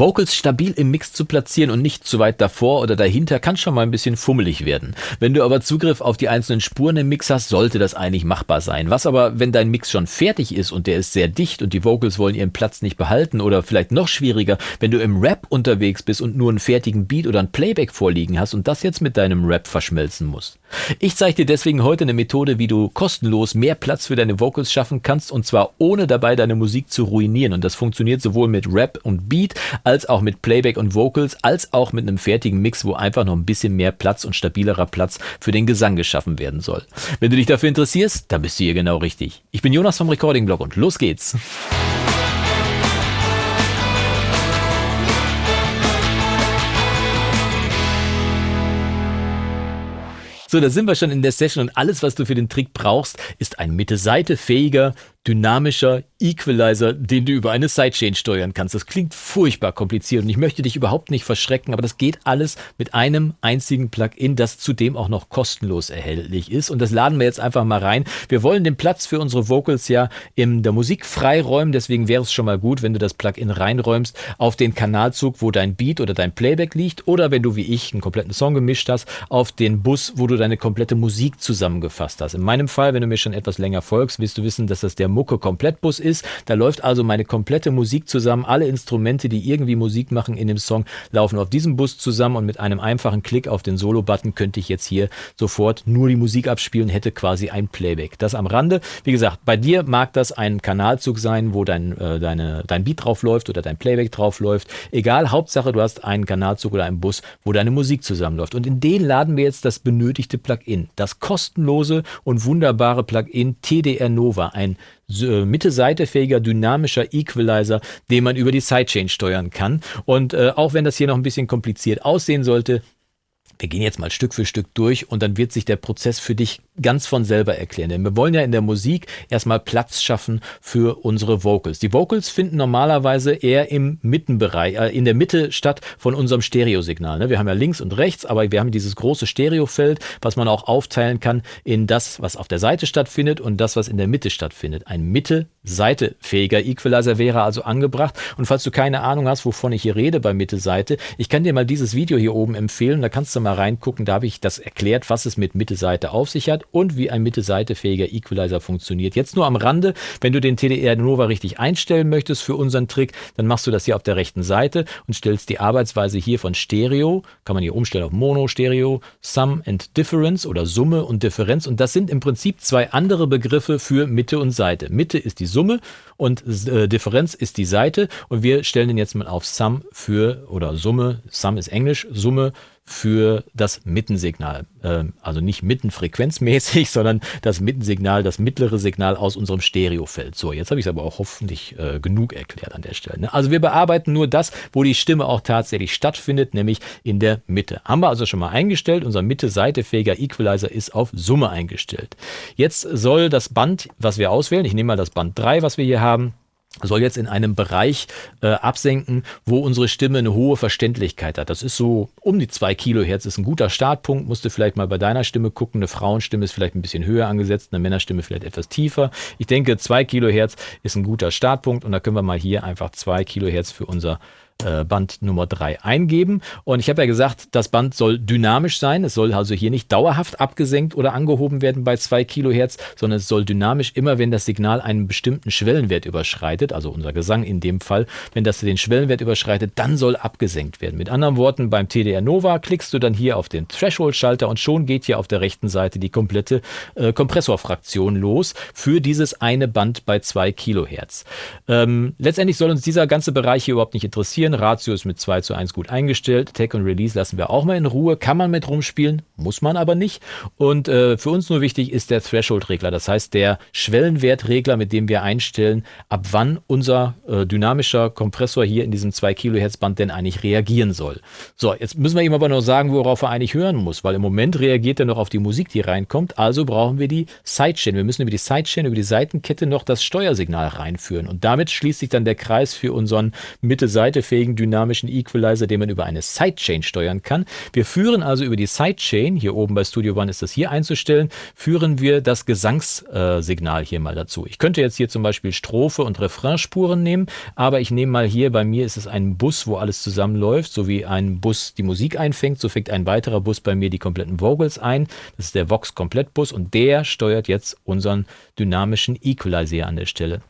Vocals stabil im Mix zu platzieren und nicht zu weit davor oder dahinter kann schon mal ein bisschen fummelig werden. Wenn du aber Zugriff auf die einzelnen Spuren im Mix hast, sollte das eigentlich machbar sein. Was aber, wenn dein Mix schon fertig ist und der ist sehr dicht und die Vocals wollen ihren Platz nicht behalten oder vielleicht noch schwieriger, wenn du im Rap unterwegs bist und nur einen fertigen Beat oder ein Playback vorliegen hast und das jetzt mit deinem Rap verschmelzen musst. Ich zeige dir deswegen heute eine Methode, wie du kostenlos mehr Platz für deine Vocals schaffen kannst und zwar ohne dabei deine Musik zu ruinieren. Und das funktioniert sowohl mit Rap und Beat als auch mit Playback und Vocals, als auch mit einem fertigen Mix, wo einfach noch ein bisschen mehr Platz und stabilerer Platz für den Gesang geschaffen werden soll. Wenn du dich dafür interessierst, dann bist du hier genau richtig. Ich bin Jonas vom Recording Blog und los geht's. So, da sind wir schon in der Session und alles, was du für den Trick brauchst, ist ein Mitte-Seite-fähiger dynamischer Equalizer, den du über eine Sidechain steuern kannst. Das klingt furchtbar kompliziert und ich möchte dich überhaupt nicht verschrecken, aber das geht alles mit einem einzigen Plugin, das zudem auch noch kostenlos erhältlich ist. Und das laden wir jetzt einfach mal rein. Wir wollen den Platz für unsere Vocals ja in der Musik freiräumen, deswegen wäre es schon mal gut, wenn du das Plugin reinräumst auf den Kanalzug, wo dein Beat oder dein Playback liegt oder wenn du wie ich einen kompletten Song gemischt hast, auf den Bus, wo du deine komplette Musik zusammengefasst hast. In meinem Fall, wenn du mir schon etwas länger folgst, wirst du wissen, dass das der Mucke Komplettbus ist. Da läuft also meine komplette Musik zusammen. Alle Instrumente, die irgendwie Musik machen in dem Song, laufen auf diesem Bus zusammen und mit einem einfachen Klick auf den Solo-Button könnte ich jetzt hier sofort nur die Musik abspielen, hätte quasi ein Playback. Das am Rande. Wie gesagt, bei dir mag das ein Kanalzug sein, wo dein, äh, deine, dein Beat drauf läuft oder dein Playback drauf läuft. Egal, Hauptsache du hast einen Kanalzug oder einen Bus, wo deine Musik zusammenläuft. Und in den laden wir jetzt das benötigte Plugin. Das kostenlose und wunderbare Plugin TDR Nova. Ein äh, Mitte-Seite-fähiger dynamischer Equalizer, den man über die Sidechain steuern kann. Und äh, auch wenn das hier noch ein bisschen kompliziert aussehen sollte, wir gehen jetzt mal Stück für Stück durch und dann wird sich der Prozess für dich ganz von selber erklären. Denn wir wollen ja in der Musik erstmal Platz schaffen für unsere Vocals. Die Vocals finden normalerweise eher im Mittenbereich, äh, in der Mitte statt von unserem Stereosignal. Ne? Wir haben ja links und rechts, aber wir haben dieses große Stereofeld, was man auch aufteilen kann in das, was auf der Seite stattfindet und das, was in der Mitte stattfindet. Ein Mitte-Seite-fähiger Equalizer wäre also angebracht. Und falls du keine Ahnung hast, wovon ich hier rede bei Mitte-Seite, ich kann dir mal dieses Video hier oben empfehlen. Da kannst du mal reingucken. Da habe ich das erklärt, was es mit Mitte-Seite auf sich hat und wie ein Mitte-Seite-fähiger Equalizer funktioniert. Jetzt nur am Rande, wenn du den TDR Nova richtig einstellen möchtest für unseren Trick, dann machst du das hier auf der rechten Seite und stellst die Arbeitsweise hier von Stereo, kann man hier umstellen auf Mono, Stereo, Sum and Difference oder Summe und Differenz und das sind im Prinzip zwei andere Begriffe für Mitte und Seite. Mitte ist die Summe und äh, Differenz ist die Seite und wir stellen den jetzt mal auf Sum für oder Summe, Sum ist Englisch, Summe für das Mittensignal. Ähm, also nicht mittenfrequenzmäßig, sondern das Mittensignal, das mittlere Signal aus unserem Stereofeld. So, jetzt habe ich es aber auch hoffentlich äh, genug erklärt an der Stelle. Ne? Also wir bearbeiten nur das, wo die Stimme auch tatsächlich stattfindet, nämlich in der Mitte. Haben wir also schon mal eingestellt. Unser Mitte-seitefähiger Equalizer ist auf Summe eingestellt. Jetzt soll das Band, was wir auswählen, ich nehme mal das Band 3, was wir hier haben, soll jetzt in einem Bereich äh, absenken, wo unsere Stimme eine hohe Verständlichkeit hat. Das ist so um die zwei Kilohertz, ist ein guter Startpunkt. Musst du vielleicht mal bei deiner Stimme gucken. Eine Frauenstimme ist vielleicht ein bisschen höher angesetzt, eine Männerstimme vielleicht etwas tiefer. Ich denke, zwei Kilohertz ist ein guter Startpunkt und da können wir mal hier einfach zwei Kilohertz für unser äh, Band Nummer 3 eingeben. Und ich habe ja gesagt, das Band soll dynamisch sein. Es soll also hier nicht dauerhaft abgesenkt oder angehoben werden bei 2 Kilohertz, sondern es soll dynamisch immer, wenn das Signal einen bestimmten Schwellenwert überschreitet, also unser Gesang in dem Fall, wenn das den Schwellenwert überschreitet, dann soll abgesenkt werden. Mit anderen Worten, beim TDR Nova klickst du dann hier auf den Threshold-Schalter und schon geht hier auf der rechten Seite die komplette äh, Kompressorfraktion los für dieses eine Band bei 2 Kilohertz. Ähm, letztendlich soll uns dieser ganze Bereich hier überhaupt nicht interessieren ausprobieren. Ratio ist mit 2 zu 1 gut eingestellt. Tech und Release lassen wir auch mal in Ruhe. Kann man mit rumspielen, muss man aber nicht. Und äh, für uns nur wichtig ist der Threshold-Regler. Das heißt, der Schwellenwertregler, mit dem wir einstellen, ab wann unser äh, dynamischer Kompressor hier in diesem 2 Kilohertz Band denn eigentlich reagieren soll. So, jetzt müssen wir ihm aber noch sagen, worauf er eigentlich hören muss, weil im Moment reagiert er noch auf die Musik, die reinkommt. Also brauchen wir die Sidechain. Wir müssen über die Sidechain, über die Seitenkette noch das Steuersignal reinführen. Und damit schließt sich dann der Kreis für unseren Mitte-Seite-fähigen leistungsfähigen dynamischen Equalizer, den man über eine Sidechain steuern kann. Wir führen also über die Sidechain, hier oben bei Studio One ist das hier einzustellen, führen wir das Gesangssignal hier mal dazu. Ich könnte jetzt hier zum Beispiel Strophe und Refrainspuren nehmen, aber ich nehme mal hier, bei mir ist es ein Bus, wo alles zusammenläuft, so wie ein Bus die Musik einfängt, so fängt ein weiterer Bus bei mir die kompletten Vocals ein. Das ist der Vox Komplettbus und der steuert jetzt unseren dynamischen Equalizer an der Stelle.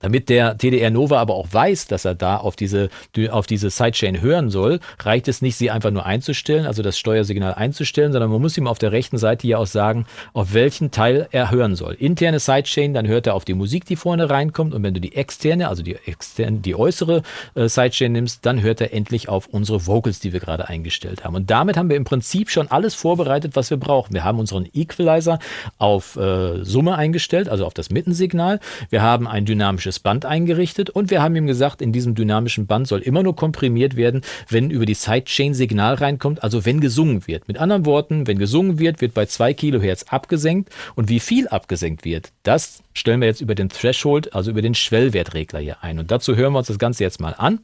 Damit der TDR Nova aber auch weiß, dass er da auf diese, auf diese Sidechain hören soll, reicht es nicht, sie einfach nur einzustellen, also das Steuersignal einzustellen, sondern man muss ihm auf der rechten Seite ja auch sagen, auf welchen Teil er hören soll. Interne Sidechain, dann hört er auf die Musik, die vorne reinkommt und wenn du die externe, also die externe, die äußere äh, Sidechain nimmst, dann hört er endlich auf unsere Vocals, die wir gerade eingestellt haben. Und damit haben wir im Prinzip schon alles vorbereitet, was wir brauchen. Wir haben unseren Equalizer auf äh, Summe eingestellt, also auf das Mittensignal. Wir haben ein dynamisches dynamisches Band eingerichtet und wir haben ihm gesagt, in diesem dynamischen Band soll immer nur komprimiert werden, wenn über die Sidechain Signal reinkommt, also wenn gesungen wird. Mit anderen Worten, wenn gesungen wird, wird bei 2 Kilohertz abgesenkt und wie viel abgesenkt wird, das stellen wir jetzt über den Threshold, also über den Schwellwertregler hier ein. Und dazu hören wir uns das Ganze jetzt mal an.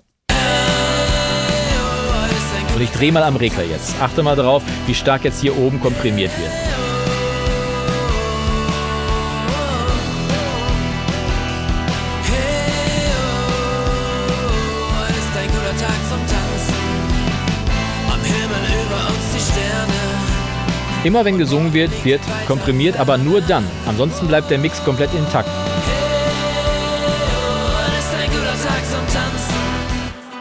Und ich drehe mal am Regler jetzt. Achte mal darauf, wie stark jetzt hier oben komprimiert wird. Immer wenn gesungen wird, wird komprimiert, aber nur dann. Ansonsten bleibt der Mix komplett intakt.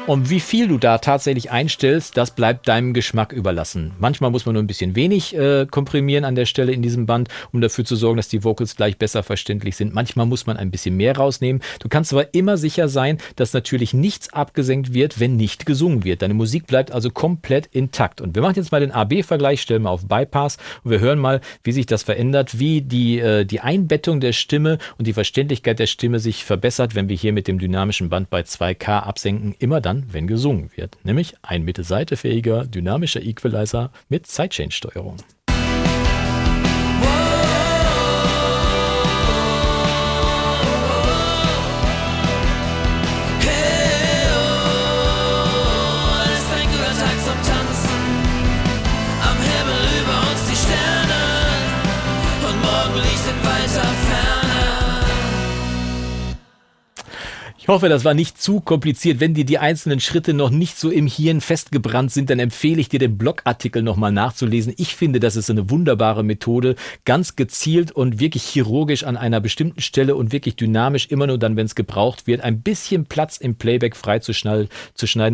Und wie viel du da tatsächlich einstellst, das bleibt deinem Geschmack überlassen. Manchmal muss man nur ein bisschen wenig äh, komprimieren an der Stelle in diesem Band, um dafür zu sorgen, dass die Vocals gleich besser verständlich sind. Manchmal muss man ein bisschen mehr rausnehmen. Du kannst aber immer sicher sein, dass natürlich nichts abgesenkt wird, wenn nicht gesungen wird. Deine Musik bleibt also komplett intakt. Und wir machen jetzt mal den AB-Vergleich, stellen wir auf Bypass und wir hören mal, wie sich das verändert, wie die, äh, die Einbettung der Stimme und die Verständlichkeit der Stimme sich verbessert, wenn wir hier mit dem dynamischen Band bei 2K absenken. Immer dann, dann, wenn gesungen wird, nämlich ein Mitte-Seite-fähiger dynamischer Equalizer mit Sidechain-Steuerung. Ich hoffe, das war nicht zu kompliziert. Wenn dir die einzelnen Schritte noch nicht so im Hirn festgebrannt sind, dann empfehle ich dir den Blogartikel nochmal nachzulesen. Ich finde, das ist eine wunderbare Methode, ganz gezielt und wirklich chirurgisch an einer bestimmten Stelle und wirklich dynamisch, immer nur dann, wenn es gebraucht wird, ein bisschen Platz im Playback freizuschneiden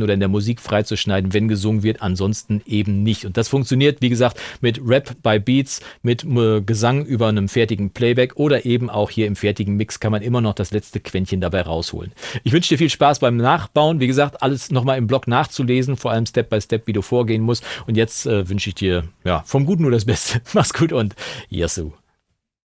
oder in der Musik freizuschneiden, wenn gesungen wird, ansonsten eben nicht. Und das funktioniert, wie gesagt, mit Rap by Beats, mit äh, Gesang über einem fertigen Playback oder eben auch hier im fertigen Mix kann man immer noch das letzte Quäntchen dabei rausholen. Ich wünsche dir viel Spaß beim Nachbauen. Wie gesagt, alles nochmal im Blog nachzulesen, vor allem Step by Step, wie du vorgehen musst. Und jetzt äh, wünsche ich dir ja, vom Guten nur das Beste. Mach's gut und Yasu.